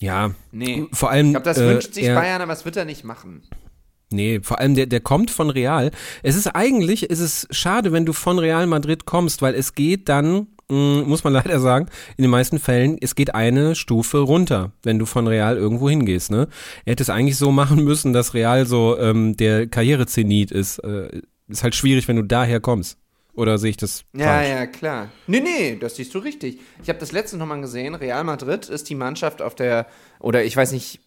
Ja, nee. vor allem. Ich glaube, das äh, wünscht sich er- Bayern, aber das wird er nicht machen. Nee, vor allem der, der kommt von Real. Es ist eigentlich, ist es schade, wenn du von Real Madrid kommst, weil es geht dann, mh, muss man leider sagen, in den meisten Fällen, es geht eine Stufe runter, wenn du von Real irgendwo hingehst, ne? Er hätte es eigentlich so machen müssen, dass Real so ähm, der Karrierezenit ist. Äh, ist halt schwierig, wenn du daher kommst. Oder sehe ich das Ja, falsch? ja, klar. Nee, nee, das siehst du richtig. Ich habe das letzte nochmal gesehen. Real Madrid ist die Mannschaft auf der, oder ich weiß nicht,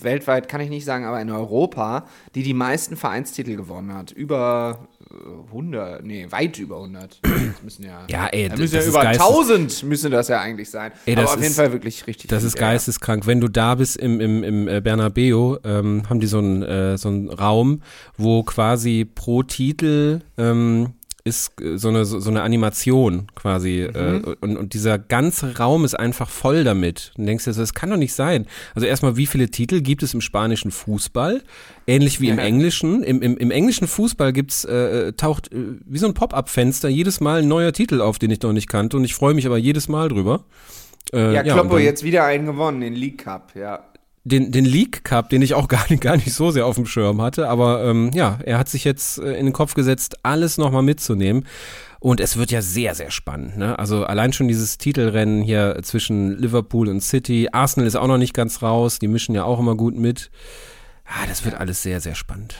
weltweit kann ich nicht sagen, aber in Europa, die die meisten Vereinstitel gewonnen hat. Über äh, 100, nee, weit über 100. Das müssen ja, Ja, ey, da das müssen ja ist über Geistes- 1000 müssen das ja eigentlich sein. Ey, das aber auf jeden ist- Fall wirklich richtig. Das ist ja, ja. geisteskrank. Wenn du da bist im, im, im äh, Bernabeu, ähm, haben die so einen äh, so einen Raum, wo quasi pro Titel ähm, ist äh, so eine, so eine Animation quasi. Äh, und, und dieser ganze Raum ist einfach voll damit. Und denkst dir so, das kann doch nicht sein. Also erstmal, wie viele Titel gibt es im spanischen Fußball? Ähnlich wie im Ja. englischen. Im, im, im englischen Fußball gibt's, äh, taucht äh, wie so ein Pop-up-Fenster jedes Mal ein neuer Titel auf, den ich noch nicht kannte. Und ich freue mich aber jedes Mal drüber. Äh, Ja, Kloppo dann- jetzt wieder einen gewonnen, den League Cup, ja. Den, den League Cup, den ich auch gar nicht, gar nicht so sehr auf dem Schirm hatte, aber ähm, ja, er hat sich jetzt äh, in den Kopf gesetzt, alles nochmal mitzunehmen. Und es wird ja sehr, sehr spannend. Ne? Also allein schon dieses Titelrennen hier zwischen Liverpool und City. Arsenal ist auch noch nicht ganz raus. Die mischen ja auch immer gut mit. Ah, das wird alles sehr, sehr spannend.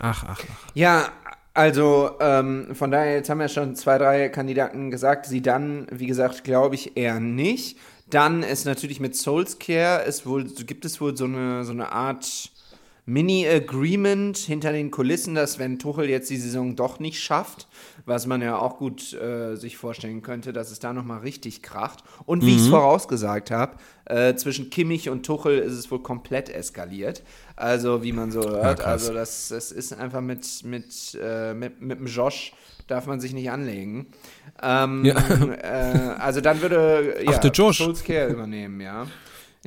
Ach, ach, ach. Ja, also ähm, von daher, jetzt haben ja schon zwei, drei Kandidaten gesagt, sie dann, wie gesagt, glaube ich eher nicht. Dann ist natürlich mit Soulscare, ist wohl, gibt es wohl so eine, so eine Art Mini-Agreement hinter den Kulissen, dass wenn Tuchel jetzt die Saison doch nicht schafft, was man ja auch gut äh, sich vorstellen könnte, dass es da nochmal richtig kracht. Und wie ich es vorausgesagt habe, äh, zwischen Kimmich und Tuchel ist es wohl komplett eskaliert. Also wie man so hört. krass. also das, das ist einfach mit, mit, äh, mit, mit dem Josh darf man sich nicht anlegen. Ähm, Ja. äh, also dann würde ja, Ach, der Josh. Solskjaer übernehmen, ja.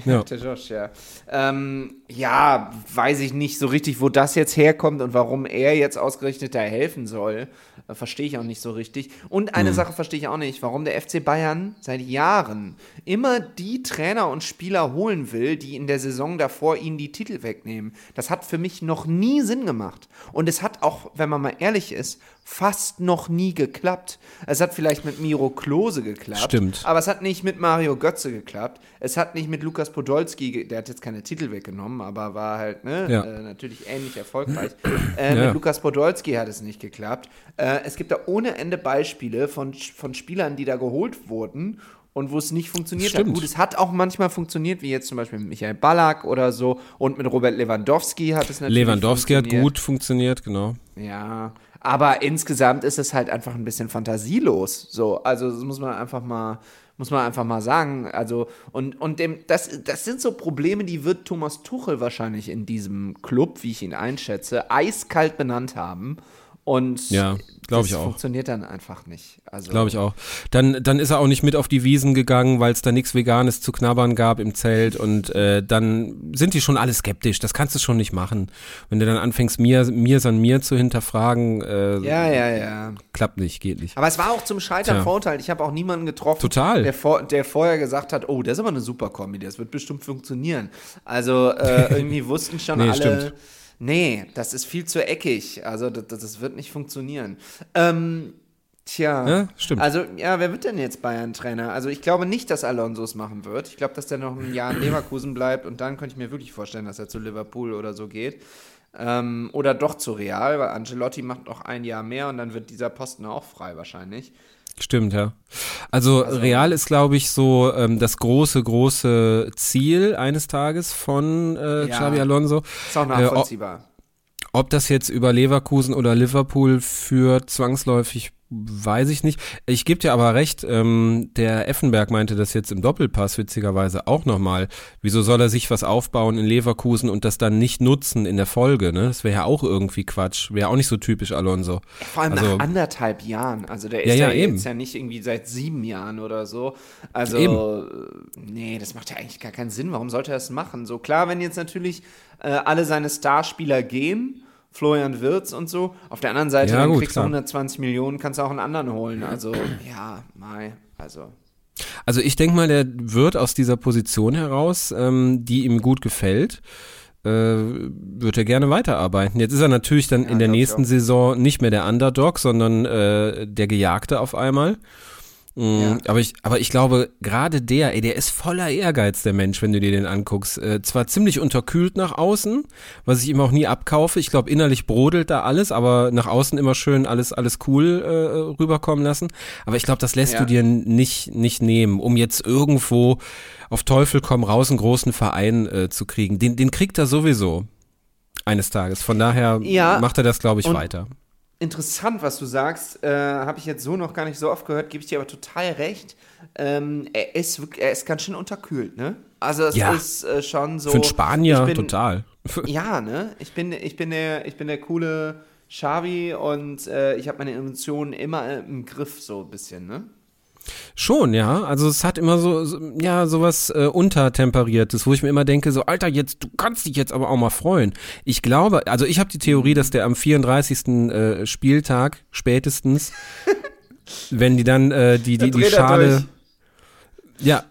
Ja. Der Josh, ja. Ähm, ja, weiß ich nicht so richtig, wo das jetzt herkommt und warum er jetzt ausgerechnet da helfen soll. Äh, verstehe ich auch nicht so richtig. Und eine Sache verstehe ich auch nicht, warum der FC Bayern seit Jahren immer die Trainer und Spieler holen will, die in der Saison davor ihnen die Titel wegnehmen. Das hat für mich noch nie Sinn gemacht. Und es hat auch, wenn man mal ehrlich ist, fast noch nie geklappt. Es hat vielleicht mit Miro Klose geklappt. Stimmt. Aber es hat nicht mit Mario Götze geklappt. Es hat nicht mit Lukas Podolski, der hat jetzt keine Titel weggenommen, aber war halt ne, Ja. äh, natürlich ähnlich erfolgreich. Äh, Ja. Mit Lukas Podolski hat es nicht geklappt. Äh, es gibt da ohne Ende Beispiele von, von Spielern, die da geholt wurden und wo es nicht funktioniert hat. Stimmt. Gut, es hat auch manchmal funktioniert, wie jetzt zum Beispiel mit Michael Ballack oder so und mit Robert Lewandowski hat es natürlich Lewandowski hat gut funktioniert, genau. Ja, aber insgesamt ist es halt einfach ein bisschen fantasielos. So, also das muss man einfach mal, muss man einfach mal sagen. Also und und dem, das, das sind so Probleme, die wird Thomas Tuchel wahrscheinlich in diesem Club, wie ich ihn einschätze, eiskalt benannt haben. Und Ja, glaub ich das auch. funktioniert dann einfach nicht. Also Glaube ich auch. Dann, dann ist er auch nicht mit auf die Wiesen gegangen, weil es da nichts Veganes zu knabbern gab im Zelt und äh, dann sind die schon alle skeptisch. Das kannst du schon nicht machen. Wenn du dann anfängst, mir, mir san mir zu hinterfragen, äh, Ja, ja, ja. klappt nicht, geht nicht. Aber es war auch zum Scheitern Tja. verurteilt. Ich habe auch niemanden getroffen, Total. Der, vor, der vorher gesagt hat, oh, das ist aber eine super Comedy, das wird bestimmt funktionieren. Also äh, irgendwie wussten schon Nee, alle, stimmt. Nee, das ist viel zu eckig. Also das, das wird nicht funktionieren. Ähm, tja, Ja, stimmt. also ja, wer wird denn jetzt Bayern-Trainer? Also ich glaube nicht, dass Alonso es machen wird. Ich glaube, dass der noch ein Jahr in Leverkusen bleibt und dann könnte ich mir wirklich vorstellen, dass er zu Liverpool oder so geht. Ähm, oder doch zu Real, weil Ancelotti macht noch ein Jahr mehr und dann wird dieser Posten auch frei wahrscheinlich. Stimmt, ja. Also, Real ist, glaube ich, so ähm, das große, große Ziel eines Tages von äh, Ja. Xabi Alonso. Ist auch Äh, nachvollziehbar. Ob das jetzt über Leverkusen oder Liverpool führt, zwangsläufig, weiß ich nicht. Ich gebe dir aber recht, ähm, der Effenberg meinte das jetzt im Doppelpass witzigerweise auch nochmal. Wieso soll er sich was aufbauen in Leverkusen und das dann nicht nutzen in der Folge? Ne? Das wäre ja auch irgendwie Quatsch. Wäre auch nicht so typisch Alonso. Vor allem also- nach anderthalb Jahren. Also der Ja, ist ja, ja, eben. jetzt ja nicht irgendwie seit sieben Jahren oder so. Also, Eben. äh, nee, das macht ja eigentlich gar keinen Sinn. Warum sollte er das machen? So klar, wenn jetzt natürlich äh, alle seine Starspieler gehen, Florian Wirtz und so, auf der anderen Seite, Ja, dann gut, kriegst du 120 Millionen, kannst du auch einen anderen holen. Also, ja, mai, also. Also ich denke mal, der wird aus dieser Position heraus, ähm, die ihm gut gefällt, äh, wird er gerne weiterarbeiten. Jetzt ist er natürlich dann in der nächsten. Saison nicht mehr der Underdog, sondern äh, der Gejagte auf einmal. Mm, Ja. Aber ich, aber ich glaube, gerade der, ey, der ist voller Ehrgeiz, der Mensch, wenn du dir den anguckst. Äh, zwar ziemlich unterkühlt nach außen, was ich ihm auch nie abkaufe. Ich glaube, innerlich brodelt da alles, aber nach außen immer schön alles, alles cool äh, rüberkommen lassen. Aber ich glaube, das lässt Ja. du dir nicht, nicht nehmen, um jetzt irgendwo auf Teufel komm raus einen großen Verein äh, zu kriegen. Den, den kriegt er sowieso eines Tages. Von daher Ja, macht er das, glaube ich, weiter. Interessant, was du sagst, äh, habe ich jetzt so noch gar nicht so oft gehört, gebe ich dir aber total recht. Ähm, er, ist, wirklich- er ist ganz schön unterkühlt, ne? Also es Ja. ist äh, schon so. Für einen Spanier bin, total. Ja, ne? Ich bin, ich bin der, ich bin der coole Xavi und äh, ich habe meine Emotionen immer im Griff, so ein bisschen, ne? Schon, ja. Also es hat immer so, so ja, sowas äh, untertemperiertes, wo ich mir immer denke, so, Alter, jetzt, du kannst dich jetzt aber auch mal freuen. Ich glaube, also ich habe die Theorie, dass der am 34. Äh, Spieltag spätestens, wenn die dann äh, die, die, die Schale. Ja,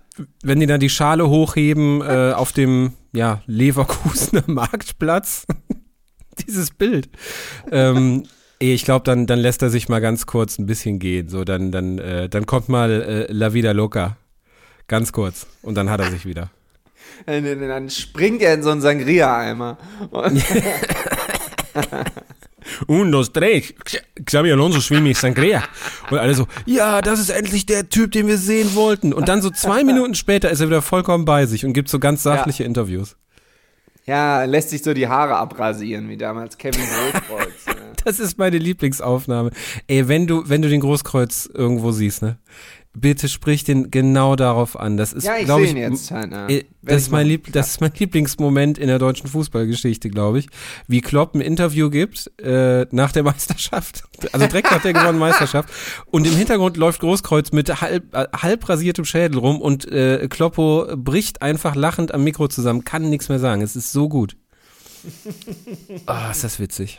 wenn die dann die Schale hochheben äh, auf dem ja, Leverkusener Marktplatz. Dieses Bild. ähm, Ich glaube, dann, dann lässt er sich mal ganz kurz ein bisschen gehen. So, dann, dann, äh, dann kommt mal äh, La Vida Loca. Ganz kurz. Und dann hat er sich wieder. Dann, dann springt er in so einen Sangria-Eimer. Und- Un, dos, tres. Xavi Alonso schwimmt Sangria. Und alle so, ja, das ist endlich der Typ, den wir sehen wollten. Und dann so zwei Minuten später ist er wieder vollkommen bei sich und gibt so ganz sachliche Interviews. Ja, lässt sich so die Haare abrasieren, wie damals Kevin Großkreuz. ne? Das ist meine Lieblingsaufnahme. Ey, wenn du, wenn du den Großkreuz irgendwo siehst, ne? Bitte sprich den genau darauf an. Das ist, Ja, ich glaube ich, ihn jetzt halt. Ja. Äh, Das ist, mein. Lieb das ist mein Lieblingsmoment in der deutschen Fußballgeschichte, glaube ich. Wie Klopp ein Interview gibt äh, nach der Meisterschaft, also direkt nach der gewonnenen Meisterschaft. Und im Hintergrund läuft Großkreuz mit halb, äh, halb rasiertem Schädel rum und äh, Kloppo bricht einfach lachend am Mikro zusammen, kann nichts mehr sagen. Es ist so gut. Ah, ist das witzig.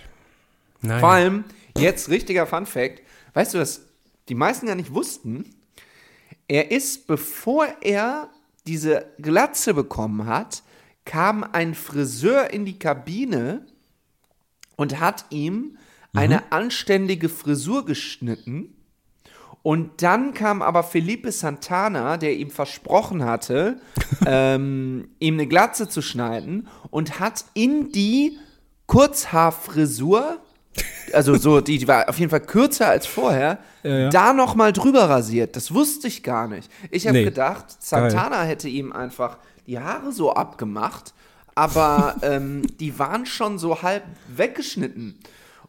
Naja. Vor allem, jetzt richtiger Fun Fact. Weißt du, was die meisten gar nicht wussten? Er ist, bevor er diese Glatze bekommen hat, kam ein Friseur in die Kabine und hat ihm eine anständige Frisur geschnitten. Und dann kam aber Felipe Santana, der ihm versprochen hatte, ähm, ihm eine Glatze zu schneiden und hat in die Kurzhaarfrisur, also so, die, die war auf jeden Fall kürzer als vorher, ja. da nochmal drüber rasiert. Das wusste ich gar nicht. Ich habe Nee. gedacht, Santana hätte ihm einfach die Haare so abgemacht, aber ähm, die waren schon so halb weggeschnitten.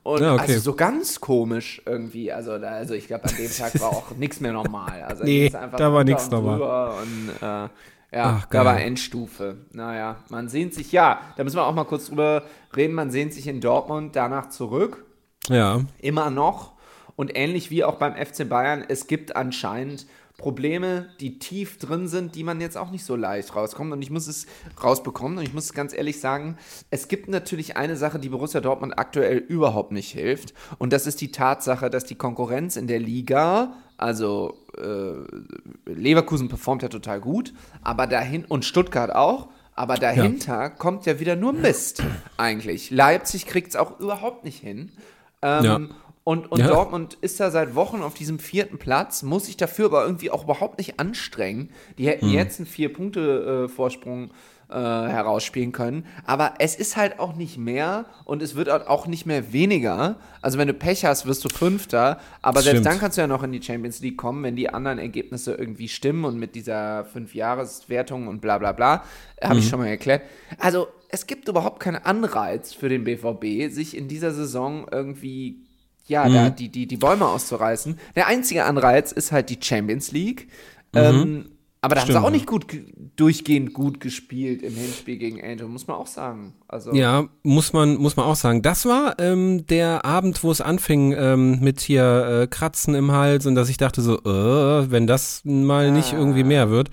Und Ja, okay. also so ganz komisch irgendwie. Also, da, also ich glaube, an dem Tag war auch nichts mehr normal. Also Nee, da war und normal. drüber Und, äh, ja, Ach, da war. Endstufe. Naja, man sehnt sich, ja, da müssen wir auch mal kurz drüber reden. Man sehnt sich in Dortmund danach zurück Ja. immer noch. Und ähnlich wie auch beim FC Bayern, es gibt anscheinend Probleme, die tief drin sind, die man jetzt auch nicht so leicht rauskommt. Und ich muss es rausbekommen. Und ich muss ganz ehrlich sagen, es gibt natürlich eine Sache, die Borussia Dortmund aktuell überhaupt nicht hilft. Und das ist die Tatsache, dass die Konkurrenz in der Liga, also äh, Leverkusen performt ja total gut, aber dahin und Stuttgart auch. Aber dahinter kommt ja wieder nur Mist eigentlich. Leipzig kriegt es auch überhaupt nicht hin. Ähm, Ja. Und, und Ja. Dortmund ist da seit Wochen auf diesem vierten Platz, muss sich dafür aber irgendwie auch überhaupt nicht anstrengen. Die hätten Hm. jetzt einen Vier-Punkte-Vorsprung äh, herausspielen können. Aber es ist halt auch nicht mehr und es wird halt auch nicht mehr weniger. Also wenn du Pech hast, wirst du Fünfter. Aber selbst Stimmt. dann kannst du ja noch in die Champions League kommen, wenn die anderen Ergebnisse irgendwie stimmen und mit dieser Fünf-Jahres-Wertung und bla bla bla. Habe Mhm. ich schon mal erklärt. Also es gibt überhaupt keinen Anreiz für den BVB, sich in dieser Saison irgendwie ja, da Mhm. die, die, die Bäume auszureißen. Der einzige Anreiz ist halt die Champions League. Mhm. Ähm, aber da haben sie auch nicht gut, ge- durchgehend gut gespielt im Hinspiel gegen Angel, muss man auch sagen. Also, Ja, muss man, muss man auch sagen. Das war ähm, der Abend, wo es anfing ähm, mit hier äh, Kratzen im Hals und dass ich dachte so, äh, wenn das mal nicht irgendwie mehr wird.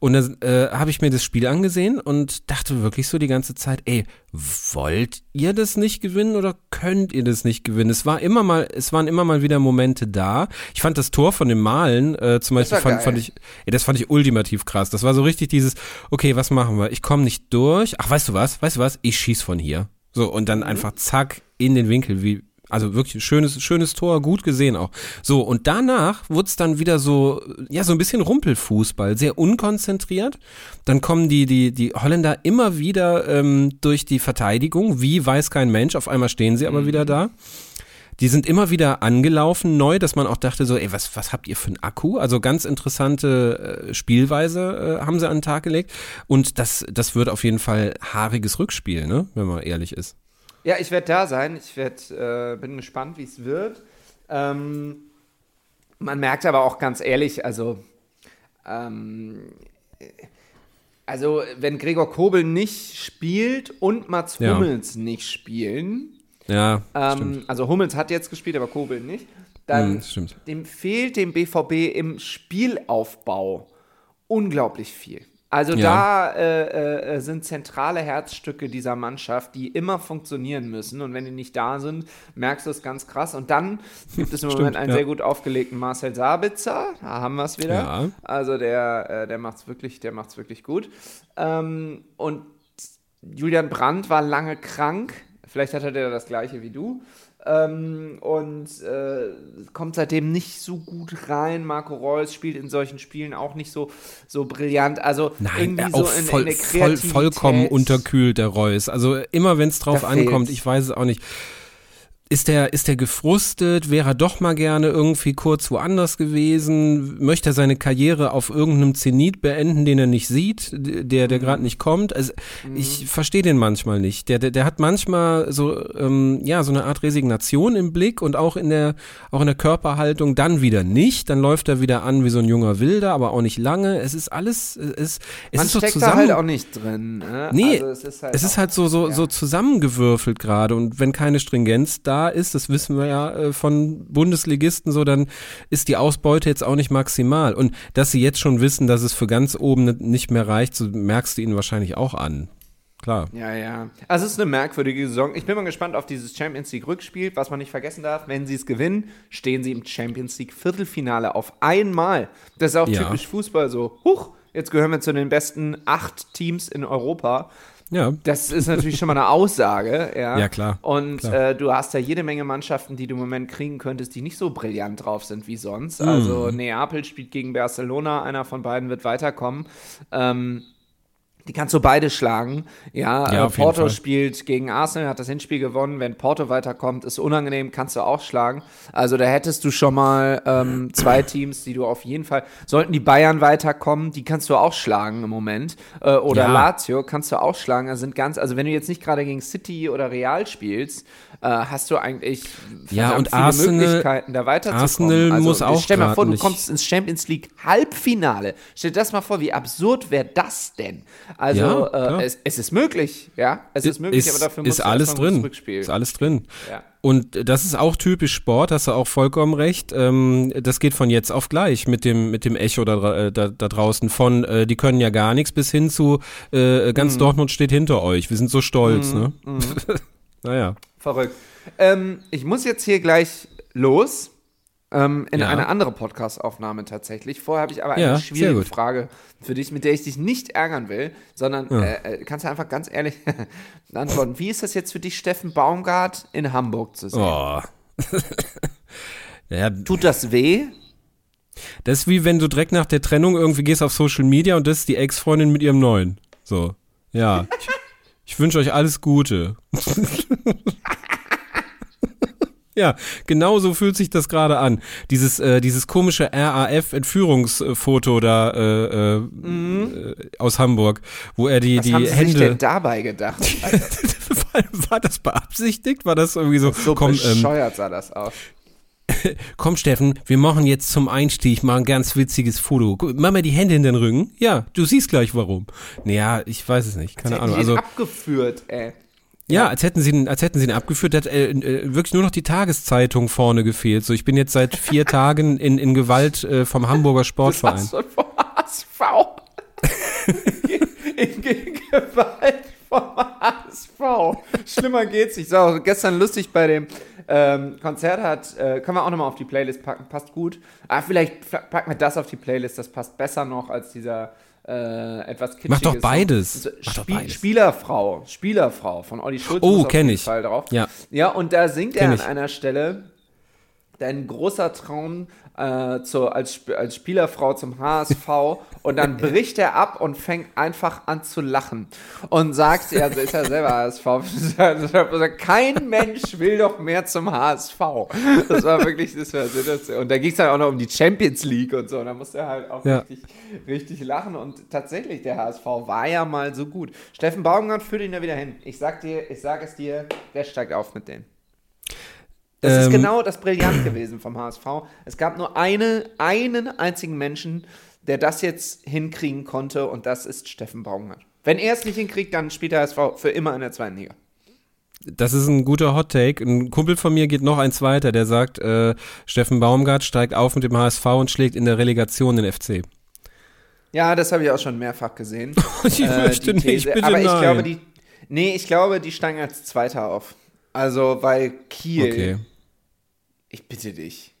Und dann äh, habe ich mir das Spiel angesehen und dachte wirklich so die ganze Zeit, ey, wollt ihr das nicht gewinnen oder könnt ihr das nicht gewinnen? Es war immer mal, es waren immer mal wieder Momente da. Ich fand das Tor von dem Malen äh, zum Beispiel fand, fand ich, ey, das fand ich ultimativ krass. Das war so richtig dieses, okay, was machen wir? Ich komme nicht durch. Ach, weißt du was? Weißt du was? Ich schieß von hier. So und dann einfach zack in den Winkel, wie also wirklich ein schönes, schönes Tor, gut gesehen auch. So, und danach wurde es dann wieder so, ja, so ein bisschen Rumpelfußball, sehr unkonzentriert. Dann kommen die, die, die Holländer immer wieder ähm, durch die Verteidigung, wie weiß kein Mensch, auf einmal stehen sie aber wieder da. Die sind immer wieder angelaufen, neu, dass man auch dachte so, ey, was, was habt ihr für einen Akku? Also ganz interessante äh, Spielweise äh, haben sie an den Tag gelegt. Und das, das wird auf jeden Fall haariges Rückspiel, ne, wenn man ehrlich ist. Ja, ich werde da sein. Ich werd, äh, bin gespannt, wie es wird. Ähm, man merkt aber auch ganz ehrlich, also, ähm, also wenn Gregor Kobel nicht spielt und Mats Ja. Hummels nicht spielen, Ja, ähm, also Hummels hat jetzt gespielt, aber Kobel nicht, dann Hm, dem fehlt dem BVB im Spielaufbau unglaublich viel. Also Ja. da äh, äh, sind zentrale Herzstücke dieser Mannschaft, die immer funktionieren müssen. Und wenn die nicht da sind, merkst du es ganz krass. Und dann gibt es im Moment einen ja. sehr gut aufgelegten Marcel Sabitzer. Da haben wir es wieder. Ja. Also der, äh, der macht es wirklich, der macht's wirklich gut. Ähm, und Julian Brandt war lange krank, Vielleicht hat er das gleiche wie du. Ähm, und äh, kommt seitdem nicht so gut rein. Marco Reus spielt in solchen Spielen auch nicht so, so brillant. Also Nein, irgendwie so auch in, voll, in der voll, vollkommen unterkühlt, der Reus. Also immer wenn es drauf Da ankommt, fehlt's. ich weiß es auch nicht. Ist der, ist der gefrustet? Wäre er doch mal gerne irgendwie kurz woanders gewesen? Möchte er seine Karriere auf irgendeinem Zenit beenden, den er nicht sieht, der, der gerade nicht kommt? Also ich verstehe den manchmal nicht. Der, der, der hat manchmal so, ähm, ja, so eine Art Resignation im Blick und auch in der, auch in der Körperhaltung dann wieder nicht. Dann läuft er wieder an wie so ein junger Wilder, aber auch nicht lange. Es ist alles, es, es Man ist so da zusammen. halt auch nicht drin. Ne? Nee, also es ist halt, es ist halt so, so, ja. so zusammengewürfelt gerade und wenn keine Stringenz da ist, das wissen wir ja äh, von Bundesligisten so, dann ist die Ausbeute jetzt auch nicht maximal. Und dass sie jetzt schon wissen, dass es für ganz oben ni- nicht mehr reicht, so merkst du ihnen wahrscheinlich auch an. Klar. Ja, ja. Also es ist eine merkwürdige Saison. Ich bin mal gespannt auf dieses Champions League Rückspiel. Was man nicht vergessen darf, wenn sie es gewinnen, stehen sie im Champions League Viertelfinale auf einmal. Das ist auch Ja. typisch Fußball so. Huch, jetzt gehören wir zu den besten acht Teams in Europa. Ja. Das ist natürlich schon mal eine Aussage, ja. Ja, klar, Und klar. Äh, du hast ja jede Menge Mannschaften, die du im Moment kriegen könntest, die nicht so brillant drauf sind wie Mhm. sonst. Also Neapel spielt gegen Barcelona, einer von beiden wird weiterkommen. Ähm, die kannst du beide schlagen. Ja, Ja, äh, Porto spielt gegen Arsenal, hat das Hinspiel gewonnen. Wenn Porto weiterkommt, ist unangenehm, kannst du auch schlagen. Also da hättest du schon mal ähm, zwei Teams, die du auf jeden Fall. Sollten die Bayern weiterkommen, die kannst du auch schlagen im Moment. Äh, oder Ja. Lazio kannst du auch schlagen. Also sind ganz, also wenn du jetzt nicht gerade gegen City oder Real spielst, äh, hast du eigentlich Ja, und viele Arsenal- Möglichkeiten, da weiterzukommen. Arsenal also, muss auch Stell dir mal vor, du nicht- kommst ins Champions League Halbfinale. Stell dir das mal vor, wie absurd wäre das denn? Also Ja, äh, es, es ist möglich, ja, es ist möglich, aber dafür muss ist alles drin. Rückspiel. Ist alles drin. Ja. Und das ist auch typisch Sport, hast du auch vollkommen recht. Ähm, das geht von jetzt auf gleich mit dem, mit dem Echo da, äh, da, da draußen von, äh, die können ja gar nichts bis hin zu, äh, Mhm. ganz Dortmund steht hinter euch. Wir sind so stolz, ne? naja. Verrückt. Ähm, ich muss jetzt hier gleich los. Ähm, in Ja. eine andere Podcast-Aufnahme tatsächlich. Vorher habe ich aber eine Ja, sehr schwierige. Frage für dich, mit der ich dich nicht ärgern will, sondern äh, äh, kannst du einfach ganz ehrlich antworten. Wie ist das jetzt für dich, Steffen Baumgart in Hamburg zu sehen? Oh. ja, Tut das weh? das ist wie wenn du direkt nach der Trennung irgendwie gehst auf Social Media und das ist die Ex-Freundin mit ihrem neuen. So. Ja. Ich, ich wünsche euch alles Gute. Ja, genau so fühlt sich das gerade an. Dieses, äh, dieses komische RAF-Entführungsfoto da äh, äh, äh, aus Hamburg, wo er die, Mhm. Was die haben sie sich Hände. denn dabei gedacht? war, war das beabsichtigt? War das irgendwie so? So komm, ähm, bescheuert sah das aus. komm, Steffen, wir machen jetzt zum Einstieg mal ein ganz witziges Foto. Mach mal die Hände in den Rücken. Ja, du siehst gleich warum. Naja, ich weiß es nicht. Keine Ahnung. Also, abgeführt, ey. Ja, als hätten sie ihn, als hätten sie ihn abgeführt, hat äh, äh, wirklich nur noch die Tageszeitung vorne gefehlt. So, ich bin jetzt seit vier Tagen in, in Gewalt äh, vom Hamburger Das Sportverein. du vom HSV. in, in Gewalt vom HSV. Schlimmer geht's nicht. So, gestern lustig bei dem ähm, Konzert hat, äh, können wir auch nochmal auf die Playlist packen, passt gut. Ah, vielleicht packen wir das auf die Playlist, das passt besser noch als dieser äh, etwas kitschige Mach doch beides. So, Mach doch Spiel, beides. Spielerfrau, Spielerfrau von Olli Schulz. Oh, muss auf kenn jeden ich. Fall drauf. Ja. Ja, und da singt er Kenn an ich. einer Stelle, dein großer Traum äh, zu, als, als Spielerfrau zum HSV und dann bricht er ab und fängt einfach an zu lachen und sagt, ja, also ist er selber HSV, kein Mensch will doch mehr zum HSV. Das war wirklich, das war Situation. Und da ging es dann auch noch um die Champions League und so und da musste er halt auch Ja. richtig, richtig lachen und tatsächlich, der HSV war ja mal so gut. Steffen Baumgart führt ihn da wieder hin. Ich sag dir, ich sag es dir, wer steigt auf mit denen? Das ist Ähm, genau das Brillant gewesen vom HSV. Es gab nur eine, einen einzigen Menschen, der das jetzt hinkriegen konnte und das ist Steffen Baumgart. Wenn er es nicht hinkriegt, dann spielt der HSV für immer in der zweiten Liga. Das ist ein guter Hot Take. Ein Kumpel von mir geht noch eins weiter, der sagt, äh, Steffen Baumgart steigt auf mit dem HSV und schlägt in der Relegation den FC. Ja, das habe ich auch schon mehrfach gesehen. Ich möchte die nicht, bitte Aber ich nein. glaube, die. Nee, ich glaube, die steigen als Zweiter auf. Also, weil Kiel. Okay. Ich bitte dich.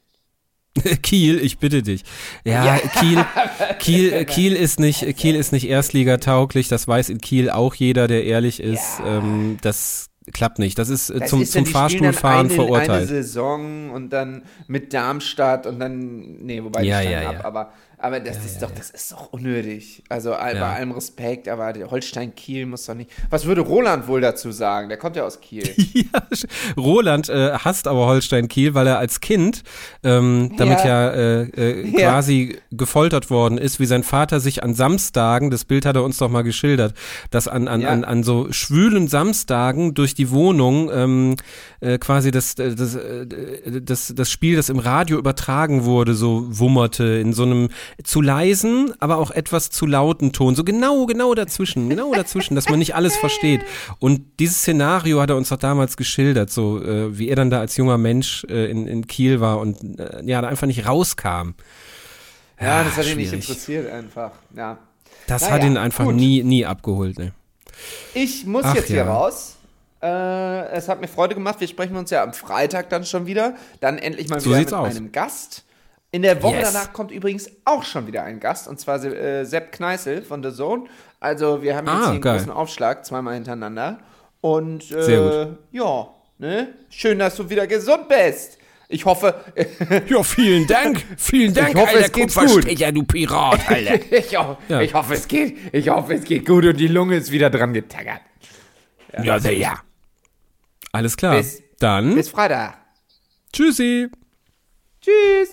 Kiel, ich bitte dich. Ja, Kiel, Kiel, Kiel ist nicht, Kiel ist nicht Erstligatauglich. Das weiß in Kiel auch jeder, der ehrlich ist. Ähm, das klappt nicht. Das ist äh, Das zum, ist zum dann, dann Fahrstuhlfahren verurteilt. Eine Saison und dann mit Darmstadt und dann, nee, wobei Ja, die steigen ja, ab, ja. aber, aber das ist doch, das ist doch unnötig. Also all- Ja. bei allem Respekt, aber der Holstein-Kiel muss doch nicht. Was würde Roland wohl dazu sagen? Der kommt ja aus Kiel. Ja, Roland äh, hasst aber Holstein Kiel, weil er als Kind ähm, damit ja, Ja. äh, äh, Ja. quasi gefoltert worden ist, wie sein Vater sich an Samstagen, das Bild hat er uns doch mal geschildert, dass an, an, Ja. an, an so schwülen Samstagen durch die Wohnung ähm, äh, quasi das, äh, das, äh, das, das Spiel, das im Radio übertragen wurde, so wummerte in so einem zu leisen, aber auch etwas zu lauten Ton, so genau, genau dazwischen, genau dazwischen, dass man nicht alles versteht. Und dieses Szenario hat er uns doch damals geschildert, so äh, wie er dann da als junger Mensch äh, in, in Kiel war und äh, ja, da einfach nicht rauskam. Ja, das hat ihn nicht schwierig. interessiert einfach. Ja. Das Naja, hat ihn einfach gut. nie, nie abgeholt, ne? Ich muss Ach jetzt hier ja. raus. Äh, es hat mir Freude gemacht. Wir sprechen uns ja am Freitag dann schon wieder. Dann endlich mal So wieder mit aus. einem Gast. In der Woche Yes. danach kommt übrigens auch schon wieder ein Gast, und zwar äh, Sepp Kneißl von The Zone. Also wir haben jetzt Ah, hier einen geil. großen Aufschlag, zweimal hintereinander. Und äh, ja, ne? Schön, dass du wieder gesund bist. Ich hoffe, Ja, vielen Dank. Vielen Dank, hoffe, Alter, es geht gut. Ja, du Pirat, Alter. ich, ho Ja. ich hoffe, es geht, ich hoffe, es geht gut und die Lunge ist wieder dran getaggert. Ja, sehr, ja. Alles klar. Bis- Dann Bis Freitag. tschüssi. Tschüss.